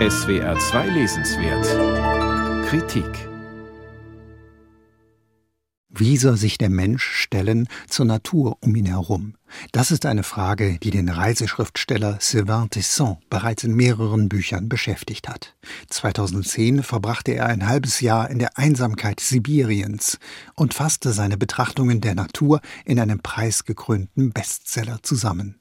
SWR 2 Lesenswert Kritik Wie soll sich der Mensch stellen zur Natur um ihn herum? Das ist eine Frage, die den Reiseschriftsteller Sylvain Tesson bereits in mehreren Büchern beschäftigt hat. 2010 verbrachte er ein halbes Jahr in der Einsamkeit Sibiriens und fasste seine Betrachtungen der Natur in einem preisgekrönten Bestseller zusammen.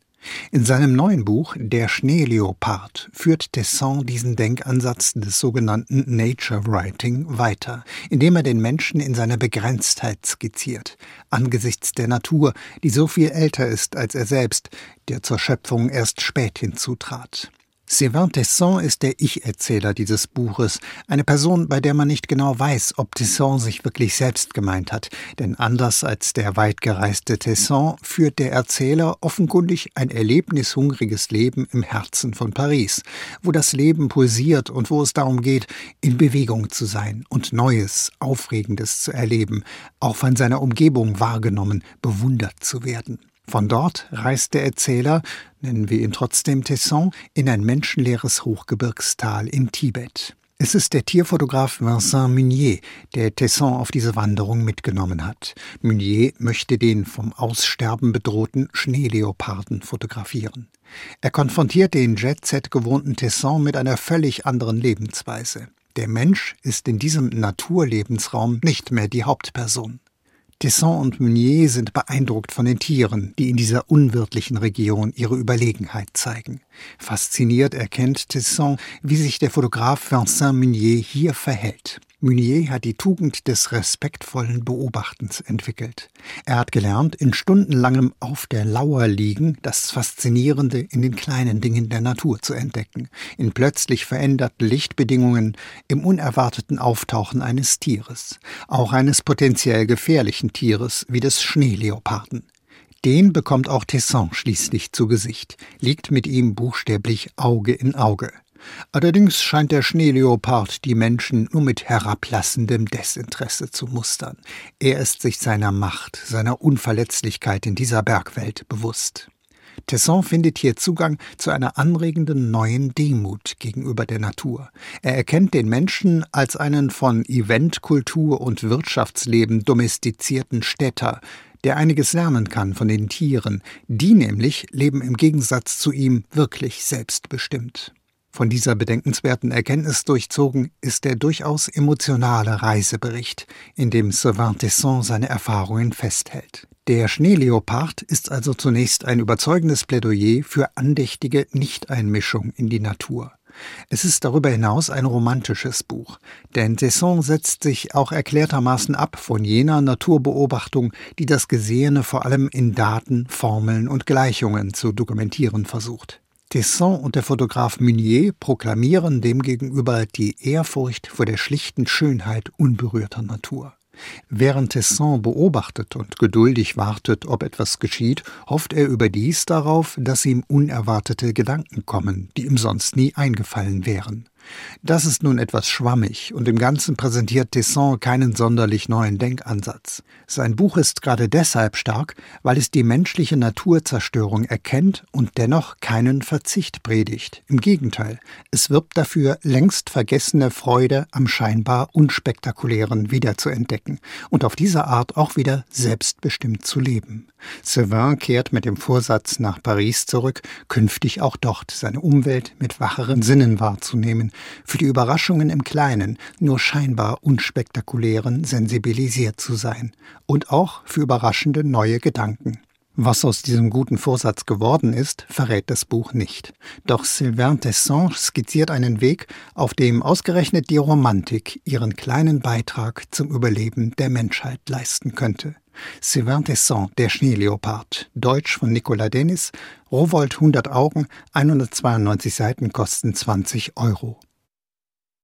In seinem neuen Buch Der Schneeleopard führt Tesson diesen Denkansatz des sogenannten Nature Writing weiter, indem er den Menschen in seiner Begrenztheit skizziert, angesichts der Natur, die so viel älter ist als er selbst, der zur Schöpfung erst spät hinzutrat. Sylvain Tesson ist der Ich-Erzähler dieses Buches, eine Person, bei der man nicht genau weiß, ob Tesson sich wirklich selbst gemeint hat, denn anders als der weitgereiste Tesson führt der Erzähler offenkundig ein erlebnishungriges Leben im Herzen von Paris, wo das Leben pulsiert und wo es darum geht, in Bewegung zu sein und Neues, Aufregendes zu erleben, auch von seiner Umgebung wahrgenommen, bewundert zu werden. Von dort reist der Erzähler, nennen wir ihn trotzdem Tesson, in ein menschenleeres Hochgebirgstal in Tibet. Es ist der Tierfotograf Vincent Munier, der Tesson auf diese Wanderung mitgenommen hat. Munier möchte den vom Aussterben bedrohten Schneeleoparden fotografieren. Er konfrontiert den Jet-Set gewohnten Tesson mit einer völlig anderen Lebensweise. Der Mensch ist in diesem Naturlebensraum nicht mehr die Hauptperson. Tesson und Meunier sind beeindruckt von den Tieren, die in dieser unwirtlichen Region ihre Überlegenheit zeigen. Fasziniert erkennt Tesson, wie sich der Fotograf Vincent Meunier hier verhält. Meunier hat die Tugend des respektvollen Beobachtens entwickelt. Er hat gelernt, in stundenlangem Auf der Lauer liegen das Faszinierende in den kleinen Dingen der Natur zu entdecken, in plötzlich veränderten Lichtbedingungen, im unerwarteten Auftauchen eines Tieres, auch eines potenziell gefährlichen Tieres wie des Schneeleoparden. Den bekommt auch Tesson schließlich zu Gesicht, liegt mit ihm buchstäblich Auge in Auge. Allerdings scheint der Schneeleopard die Menschen nur mit herablassendem Desinteresse zu mustern. Er ist sich seiner Macht, seiner Unverletzlichkeit in dieser Bergwelt bewusst. Tesson findet hier Zugang zu einer anregenden neuen Demut gegenüber der Natur. Er erkennt den Menschen als einen von Eventkultur und Wirtschaftsleben domestizierten Städter, der einiges lernen kann von den Tieren, die nämlich leben im Gegensatz zu ihm wirklich selbstbestimmt. Von dieser bedenkenswerten Erkenntnis durchzogen ist der durchaus emotionale Reisebericht, in dem Sylvain Tesson seine Erfahrungen festhält. Der Schneeleopard ist also zunächst ein überzeugendes Plädoyer für andächtige Nichteinmischung in die Natur. Es ist darüber hinaus ein romantisches Buch, denn Tesson setzt sich auch erklärtermaßen ab von jener Naturbeobachtung, die das Gesehene vor allem in Daten, Formeln und Gleichungen zu dokumentieren versucht. Tesson und der Fotograf Meunier proklamieren demgegenüber die Ehrfurcht vor der schlichten Schönheit unberührter Natur. Während Tesson beobachtet und geduldig wartet, ob etwas geschieht, hofft er überdies darauf, dass ihm unerwartete Gedanken kommen, die ihm sonst nie eingefallen wären. Das ist nun etwas schwammig und im Ganzen präsentiert Tesson keinen sonderlich neuen Denkansatz. Sein Buch ist gerade deshalb stark, weil es die menschliche Naturzerstörung erkennt und dennoch keinen Verzicht predigt. Im Gegenteil, es wirbt dafür, längst vergessene Freude am scheinbar unspektakulären wiederzuentdecken und auf diese Art auch wieder selbstbestimmt zu leben. Sylvain kehrt mit dem Vorsatz nach Paris zurück, künftig auch dort seine Umwelt mit wacheren Sinnen wahrzunehmen, für die Überraschungen im Kleinen, nur scheinbar unspektakulären sensibilisiert zu sein und auch für überraschende neue Gedanken. Was aus diesem guten Vorsatz geworden ist, verrät das Buch nicht. Doch Sylvain Tesson skizziert einen Weg, auf dem ausgerechnet die Romantik ihren kleinen Beitrag zum Überleben der Menschheit leisten könnte. Sylvain Tesson, der Schneeleopard, Deutsch von Nicolas Dennis, Rowold 100 Augen, 192 Seiten kosten 20 Euro.